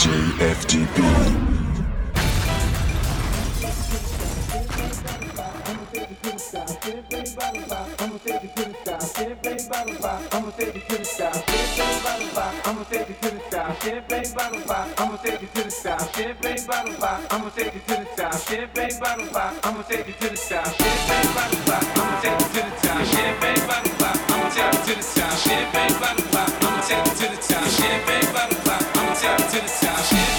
Champagne bottle pop. I'ma take you to the top. champagne bottle pop, I'ma take you to the top. Champagne bottle pop, I'ma take you to the top. Champagne bottle pop, I'ma take you to the top. Champagne bottle pop, I'ma take you to the top. Champagne bottle pop, I'ma take you to the top. Champagne bottle pop, I'ma take you to the top. Champagne bottle pop to the south.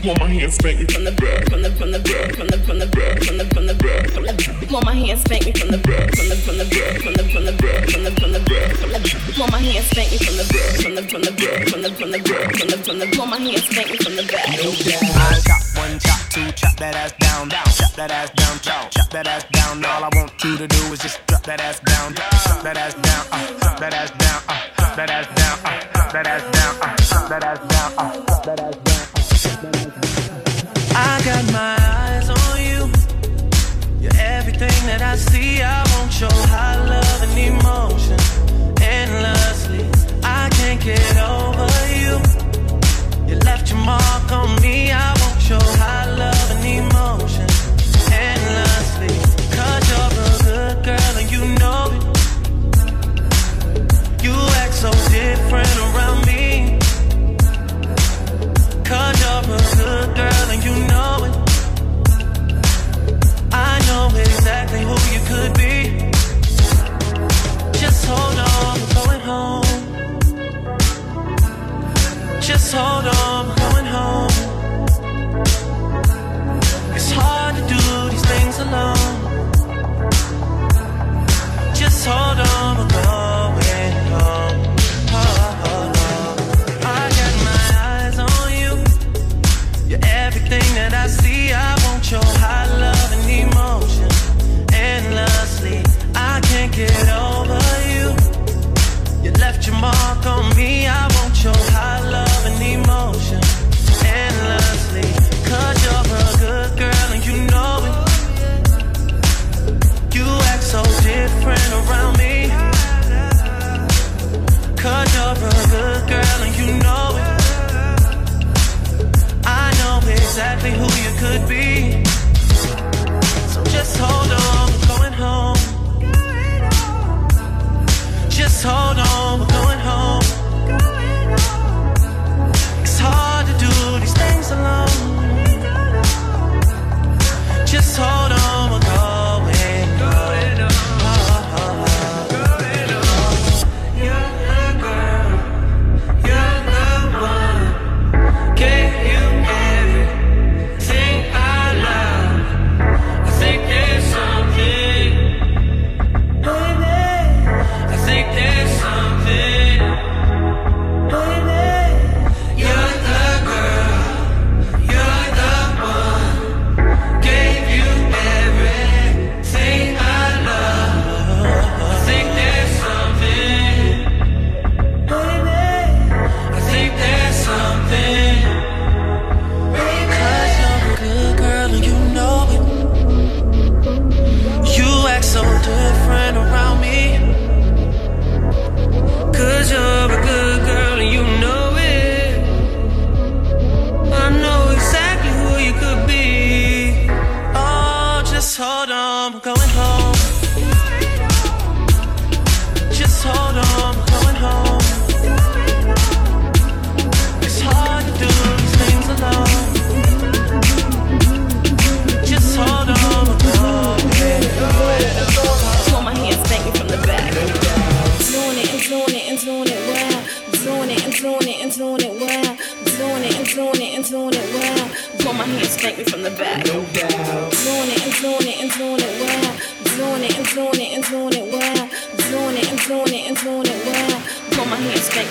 Want my hands spanking from the back, from the from the back, from the from the back, from the from the back, from the back. Want my hands spanking from the back, from the from the back, from the from the back, from the from the back, from the back. Want my hands spanking from the back, from the from the back, from the from the back, from the from the. Want my hands spanking from the back. No chop one, chop two, chop that ass down, down, chop that ass down, chop, chop that ass down. All I want you to do is just drop that ass down, down, drop that ass down, uh, drop that ass down, uh, drop that ass down, uh, drop that ass down, uh, drop that ass down, uh. I see, I won't show high love and emotion endlessly. I can't get over you. You left your mark on me, I won't show high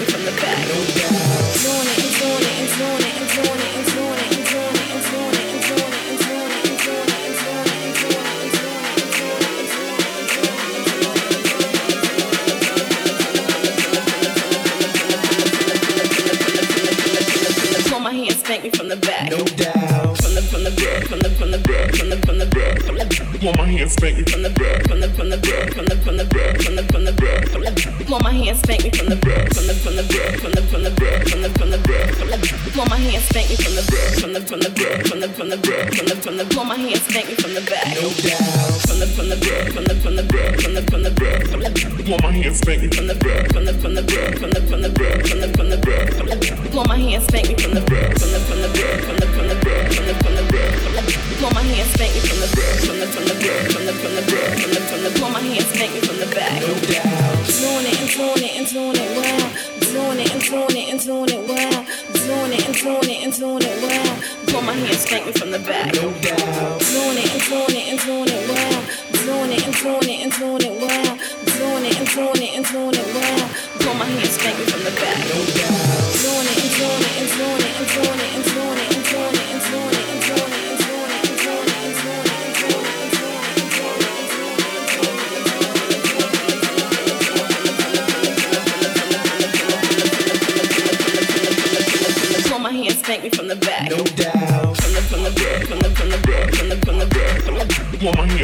from the back. My hands spank me from the back. No doubt. From the from the back, from the from the back, from the from the back, from the back. My hands spank me from the back, from the from the back, from the from the back, from the from the back. Want my hands spank me from the from the back, from the from the blow my hands, thank me from the back. No doubt. From the from the back, from the from the back, from the from the back, from the blow my hands, thank me from the back, from the from the back, from the from the back, from the from the back, from the blow my hands, thank me from the back, from the from the back, from the from the back, from the from the back, from the blow my hands, thank me from the back, from the from the back, from the from the back, from the from the blow my hands, thank me from the back. No doubt. Doing it and doing it and doing it well. Doing it and doing it and doing it well. Doing it and doing it and doing it well. Hold my hands, spank me from the back. No doubt. Doing it and doing it and doing it well. Doing it and doing it and doing it well. Doing it and doing it and doing it well. Hold my hands, spank me from the back. No doubt. Doing it and doing it and doing it and doing it.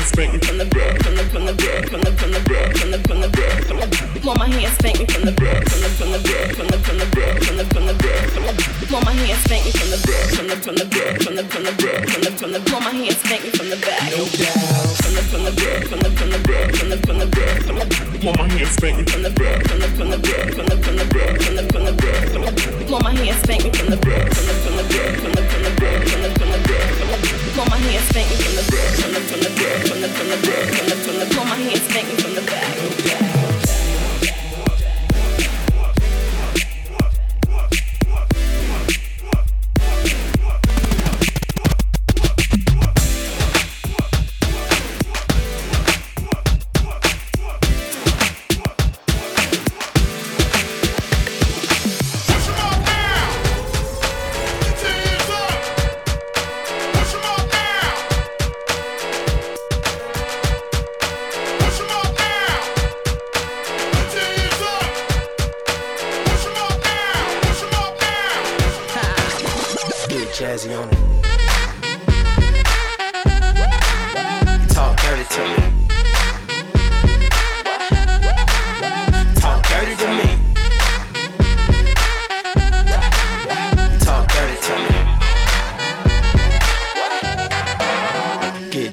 Spank me. from the back, from the from the back, from the from the back, from the from the back, from the Pull my hand, spank me from the back, from the from the back, from the from the back, from the from the back, from the Pull my hand, spank me from the back, from the from the back, from the from the back, from the from the Pull my hand, spank me from the back. No doubt. From the from the back, from the from the back, from the from the back, from the Pull my hand, spank me. from the back, from the from the back, from the from the back, from the from the back,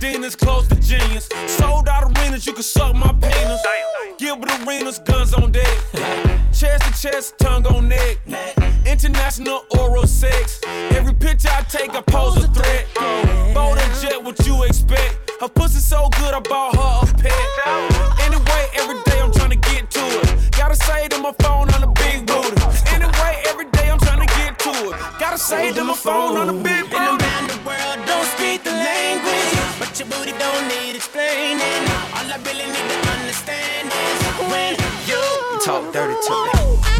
Medina's, close to genius. Sold out arenas, you can suck my penis. Give Gilbert arenas, guns on deck. chest to chest, tongue on neck. International oral sex. Every picture I take, I pose a threat. Bold and jet, what you expect? Her pussy so good, I bought her a pet. Anyway, every day I'm trying to get to it. Gotta say to my phone on a big booty. Anyway, every day I'm trying to get to it. Gotta say to my phone on a big talk dirty to me.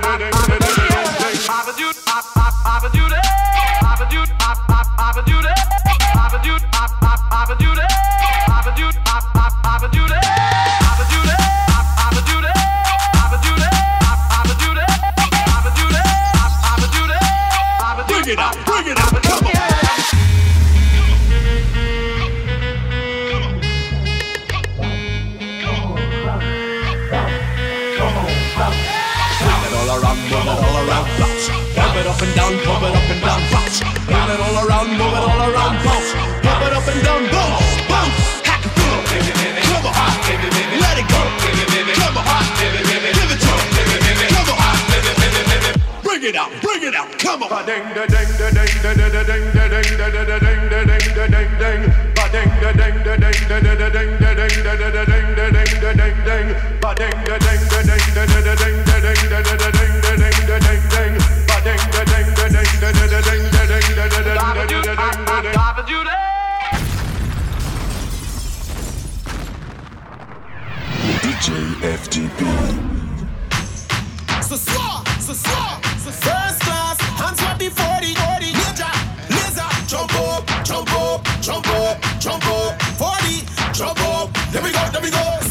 jump up, jump up, jump up, 40, jump up. There we go, there we go.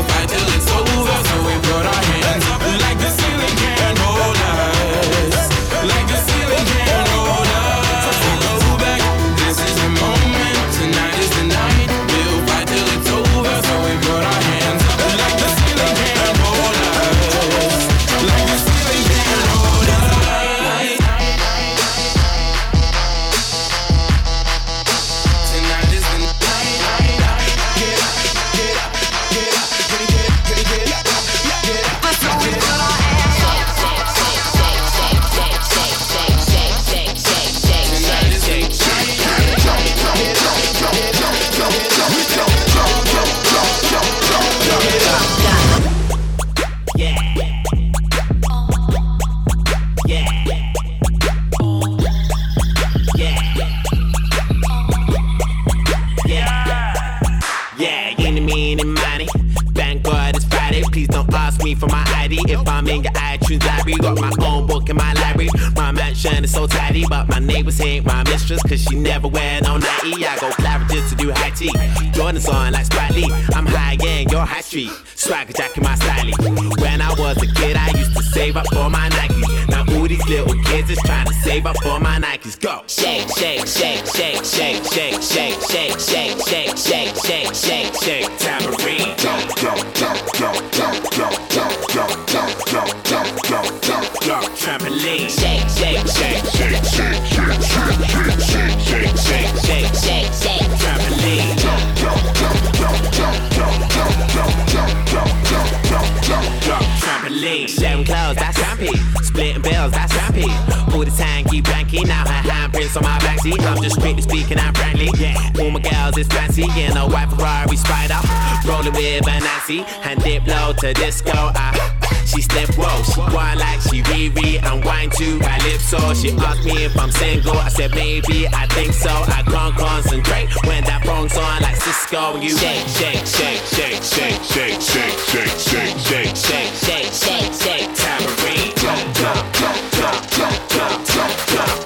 son is so tidy, but my neighbors ain't my mistress, cause she never wear no nightie. I go Claridge's to do high tea. Jordan's on like Spike I'm high gang, your high street. Swagger jacking my styling. When I was a kid, I used to save up for my Nikes. Now all these little kids is trying to save up for my Nikes. Go! Shake, shake, shake, shake, shake, shake, shake, shake, shake, shake, shake, shake, shake, shake, tambourine. Jump, jump, jump, jump, jump, jump, jump, jump, jump, jump, jump, jump, jump clock trampoline. Shake, shake, shake, shake, shake, shake, shake, shake, shake, shake, shake, shake, shake, shake, trampoline. Jump, jump, jump, jump, jump, jump, jump, jump, jump, jump, jump, jump, jump, jump, trampoline. Shedding clothes, that's trampy. Splitting bills, that's trampy. All the time, keep blanky. Now her handprints on my backseat. I'm just strictly speaking out frankly. Yeah, all my girls is fancy in a white Ferrari Spider, rolling with Benassi and dip low to disco. I she step whoa. She wine like she Riri and wine to my lips, Calypso. She asked me if I'm single. I said maybe, I think so. I can't concentrate when that phone's on like Cisco. You shake, shake, shake, shake, shake, shake, shake, shake, shake, shake, shake, shake, shake, shake, tambourine. Jump, jump, jump, jump, jump, jump, jump, jump.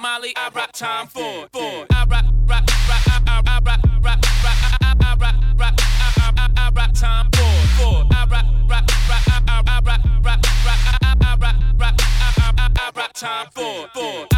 Molly, I rock time for, for, I rock, rock, rock, I, I, I rock, rock, rock, I, I rock, rock, I, I, I rock time for, for, I rock, rock, rock, I, I rock, rock, rock, I, I rock, rock, I, I I rock time for, for.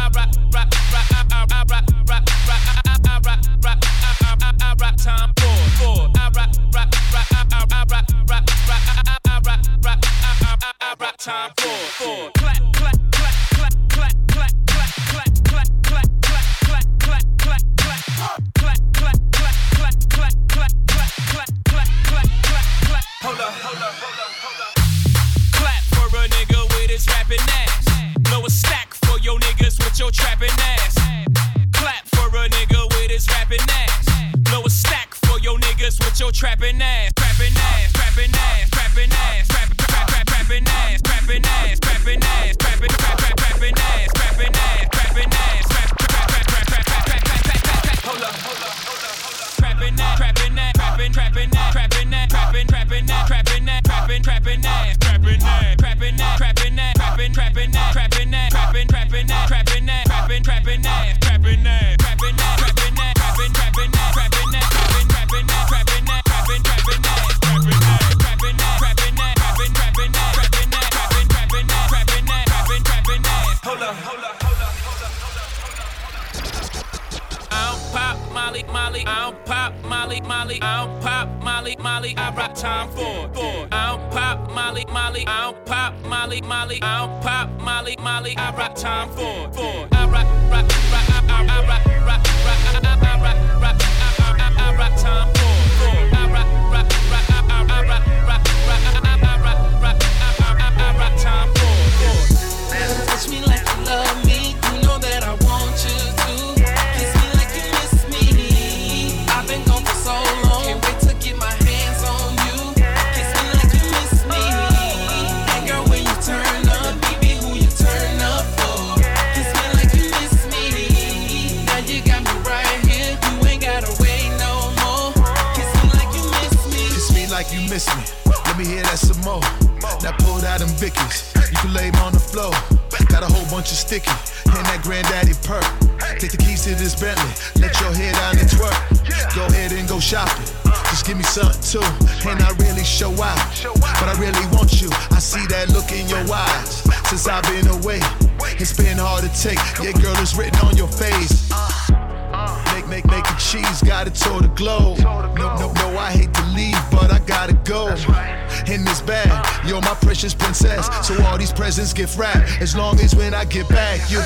Presents get wrapped. As long as when I get back, you.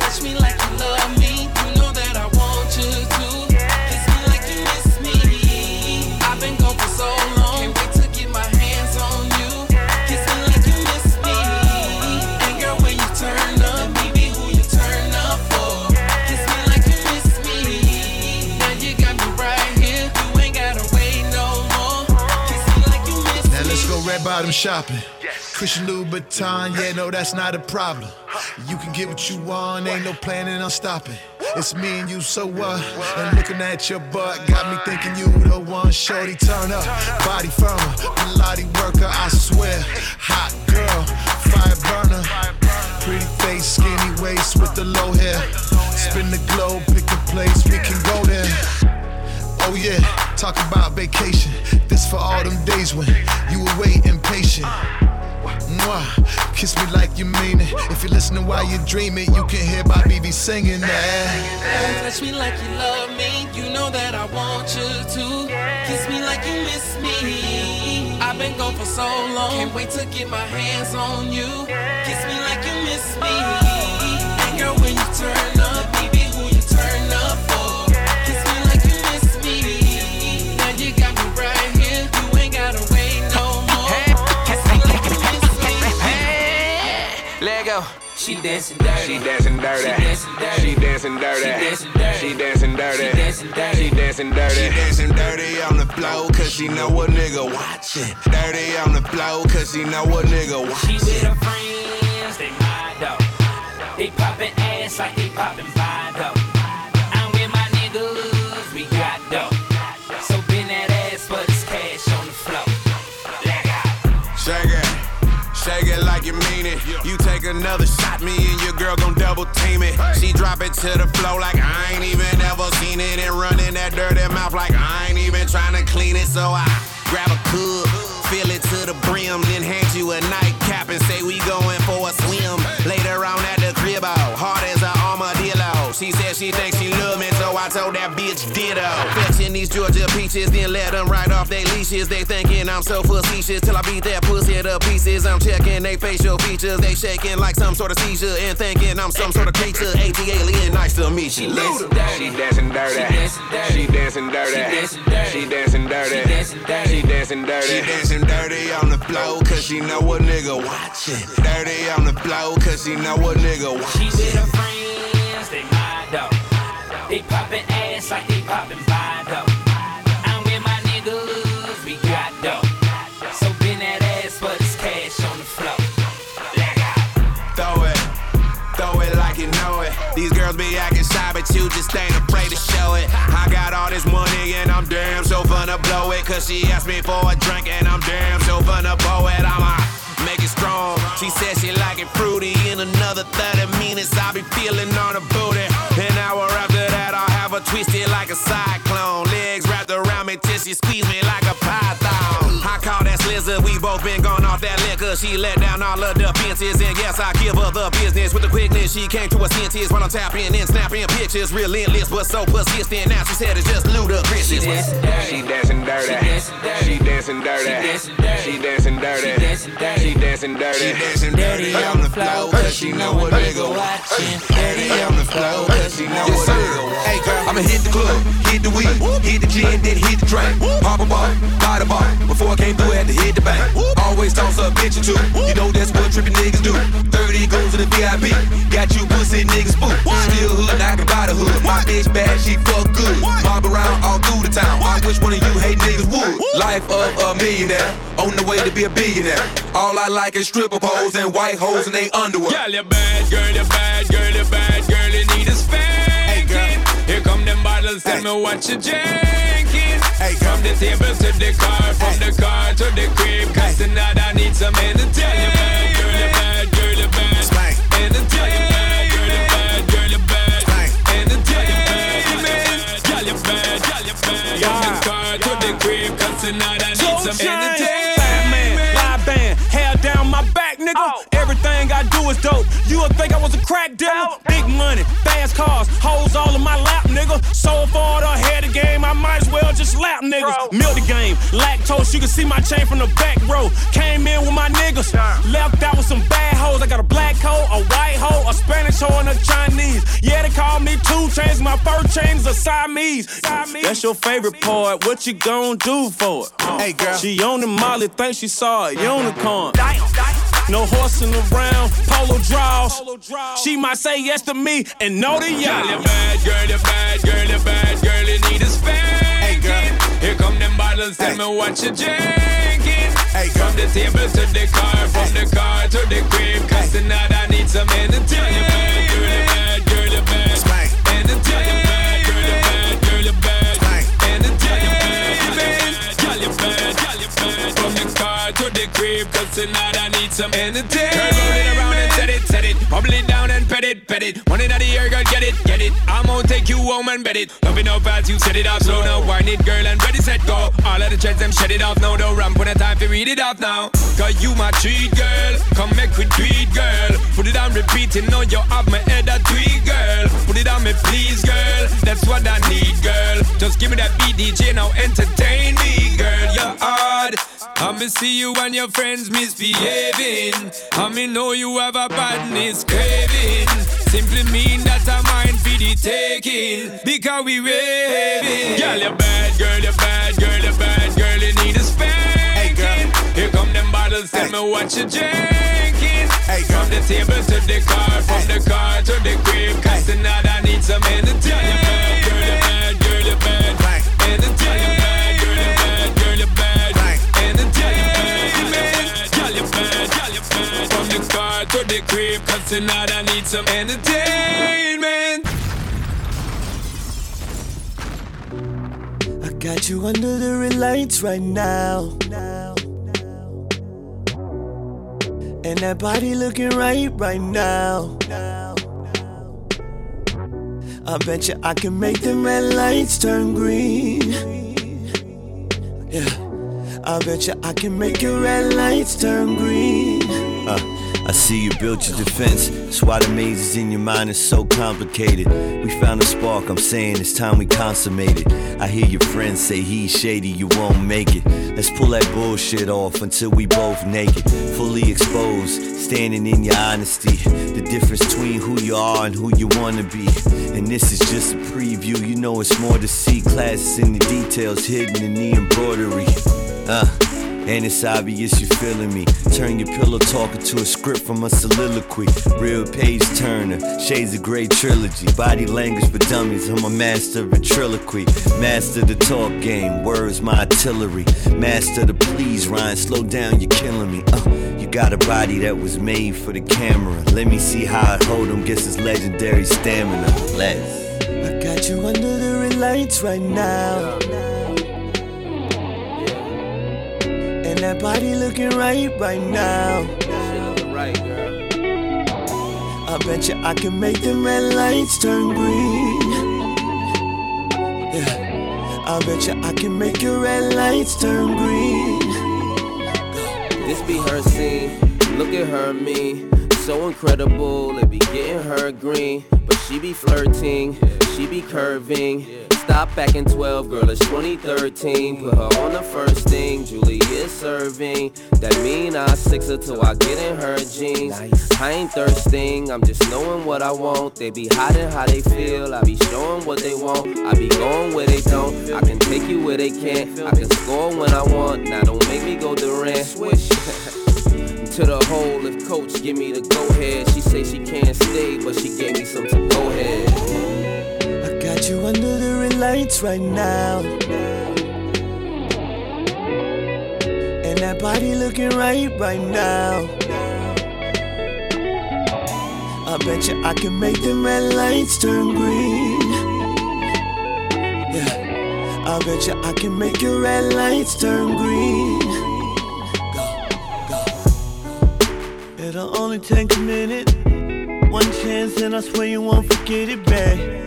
Touch me like you love me. You know that I want you to. Kiss me like you miss me. I've been gone for so long. Can't wait to get my hands on you. Kiss me like you miss me. And girl, when you turn up, baby, who you turn up for? Kiss me like you miss me. Now you got me right here. You ain't gotta wait no more. Kiss me like you miss Now let's go red bottom shopping. Christian Louboutin, yeah, no, that's not a problem. You can get what you want, ain't no planning on stopping. It's me and you, so what? And looking at your butt got me thinking you the one. Shorty, turn up, body firmer, Pilates worker, I swear. Hot girl, fire burner. Pretty face, skinny waist with the low hair. Spin the globe, pick a place, we can go there. Oh yeah, talk about vacation. This for all them days when you were waiting patient. Mwah, kiss me like you mean it. If you're listening while you're dreaming, you can hear Bobby be singing that. Touch me like you love me. You know that I want you to. Kiss me like you miss me. I've been gone for so long. Can't wait to get my hands on you. Kiss me like you miss me. And girl, when you turn now. She dancing dirty. She dancing dirty. She dancing dirty. She dancing dirty. She dancing dirty. She dancing dirty on the floor, cause she know a nigga watching. Dirty on the floor, cause she know a nigga watching. She with her friends, they my though. They popping ass like they popping. Another shot, me and your girl gon' double team it. She drop it to the floor like I ain't even ever seen it, and running that dirty mouth like I ain't even trying to clean it. So I these Georgia peaches, then let them right off they leashes. They thinking I'm so facetious till I beat that pussy to pieces. I'm checking they facial features, they shaking like some sort of seizure and thinking I'm some sort of creature. AT alien, nice to meet you. dancing. She dancing dirty. She dancing dirty. She dancing dirty. She dancing dirty. She dancing dirty. She dancing dirty. She dancing dirty on the floor cause she know a nigga watching. Dirty on the floor cause she know a nigga watching. She watching. with her friends, they my dog. They poppin' ass like they poppin' Bindo. These girls be acting shy, but you just ain't afraid to show it. I got all this money and I'm damn so finna blow it. Cause she asked me for a drink and I'm damn so finna blow it. I'ma make it strong. She said she like it fruity. In another 30 minutes, I'll be feeling on her booty. An hour after that, I'll have her twisted like a cyclone. Legs wrapped around me till she squeeze me like a python. I call that slizzer. We both been gone she let down all of the fences. And yes, I give her the business with the quickness. She came to a sentence when I'm tapping and snapping pictures. Relentless, but so persistent. Now she said it's just ludicrous. She dancing dirty. She dancing dirty. She dancing dirty. She dancing dirty. She dancing dirty. She dancing dirty on the flow, cause she know a nigga watching. Dirty on the flow, cause she know a nigga watching. Hey girl, I'ma hit the club, hit the weed, hit the gin, then hit the drink. Pop a bar, buy the bar. Before I came through, I had to hit the bank. Always toss up bitches you know that's what trippin' niggas do. 30 goes to the VIP. Got you pussy niggas spook. Still hood, I can buy the hood. My bitch bad, she fuck good. Mob around all through the town. I wish one of you hate niggas would. Life of a millionaire, on the way to be a billionaire. All I like is stripper poles and white hoes in they underwear. Girl, you bad, girl, you bad, girl, you bad, girl, you need a spanking. Them bottles, tell me what you drinking. From the table to the car, from the car to the crib. Cause tonight I need some entertainment. Girl, you bad, girl, you bad. Entertainment. Girl, you bad, girl, you bad. Entertainment. Girl, you bad, girl, you bad. From the car to the crib. Cause tonight I need some entertainment. I is dope. You would think I was a crack dealer. Big money, fast cars, hoes all in my lap, nigga. So far ahead of game, I might as well just lap niggas. Milk the game, lactose, you can see my chain from the back row. Came in with my niggas, left out with some bad hoes. I got a black hoe, a white hoe, a Spanish hoe, and a Chinese. Yeah, they call me two chains, my first chain's a Siamese. That's your favorite part, what you gon' do for it? Hey girl. She on the molly, think she saw a unicorn. No horsing around, polo draws. She might say yes to me and no to y'all. you bad, girl, bad, girl, bad, girl, you need a spanking. Hey, Here come them bottles, tell me what you drinking. Hey, From the table to the car, from the car to the crib. Cause tonight I need some entertainment. Girl, you bad, girl, you crib. Cause tonight I need some entertainment. Girl, roll it around and set it, set it. Bubble it down and pet it, pet it. One in the air, girl, get it, get it. I'm gonna take you home and bet it. Love it how fast you set it off slow now. Wind it, girl, and ready, set, go. All of the trends, them shut it off now. Don't ramp when the time to read it off now. Cause you my treat, girl. Come make we tweet, girl. Put it on repeat, you know you have my head a tweet, girl. Put it on me, please, girl. That's what I need, girl. Just give me that beat, DJ, now entertain me, girl. You're hard. I'ma see you and your friends misbehaving. I me know you have a badness craving. Simply mean that I'm mine for the taking. Because we raving. Girl, you're bad, girl, you're bad, girl, you're bad, girl, you need a spanking. Here come them bottles, tell me what you drinking. From the table to the car, from the car to the crib. Cause tonight I need some entertainment. Girl, you're bad, girl, you're bad. Entertainment. Car to the crib. Cause tonight I need some entertainment. I got you under the red lights right now. And that body looking right right now. I bet you I can make the red lights turn green. Yeah. I bet you I can make your red lights turn green. I see you built your defense. That's why the mazes in your mind is so complicated. We found a spark, I'm saying it's time we consummate it. I hear your friends say he's shady, you won't make it. Let's pull that bullshit off until we both naked. Fully exposed, standing in your honesty. The difference between who you are and who you wanna be. And this is just a preview, you know it's more to see. Classes in the details hidden in the embroidery. Uh, and it's obvious you're feeling me. Turn your pillow talk into a script from a soliloquy. Real page turner, shades of gray trilogy. Body language for dummies, I'm a master of ventriloquy. Master the talk game, words my artillery. Master the please rhyme, slow down, you're killing me. Uh, you got a body that was made for the camera. Let me see how I hold him, gets his legendary stamina. Let's. I got you under the lights right now. And that body looking right right now. Right, I bet you I can make them red lights turn green. Yeah. I bet you I can make your red lights turn green. This be her scene. Look at her me. So incredible, it be getting her green. But she be flirting, she be curving. Stop back in 12, girl, it's 2013. Put her on the first thing, Julie is serving. That mean I six her till I get in her jeans. I ain't thirsting, I'm just knowing what I want. They be hiding how they feel, I be showing what they want. I be going where they don't, I can take you where they can't. I can score when I want, now don't make me go Durant. Swish. to the hole if coach give me the go ahead. She say she can't stay, but she gave me some to go ahead. Got you under the red lights right now. And that body looking right right now. I bet you I can make them red lights turn green. Yeah. I bet you I can make your red lights turn green. It'll only take a minute, one chance, and I swear you won't forget it, babe.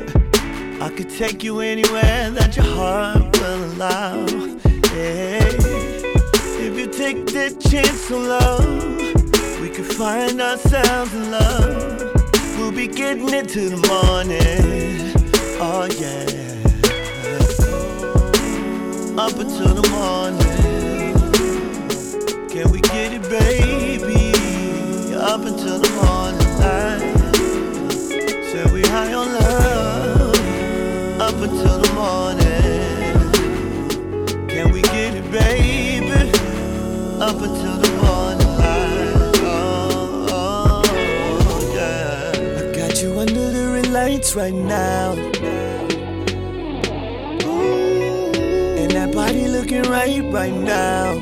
I could take you anywhere that your heart will allow. Yeah. If you take that chance on love, we could find ourselves in love. We'll be getting it to the morning. Oh yeah. Up until the morning. Can we get it, baby? Up until the morning light. Say we high on love. Up until the morning. Can we get it, baby? Up until the morning light. Oh, oh, yeah. I got you under the red lights right now. Ooh, And that body looking right right now.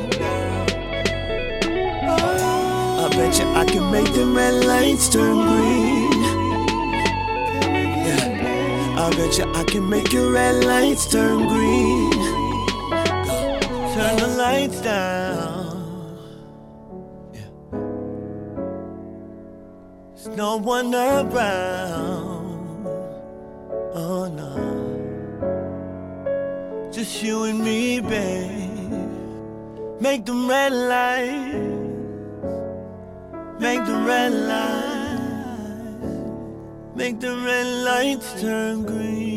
Oh, I bet you I can make the red lights turn green. I bet you I can make your red lights turn green. Turn the lights down. There's no one around. Oh no. Just you and me, babe. Make them red lights. Make the red lights. Make the red lights turn green.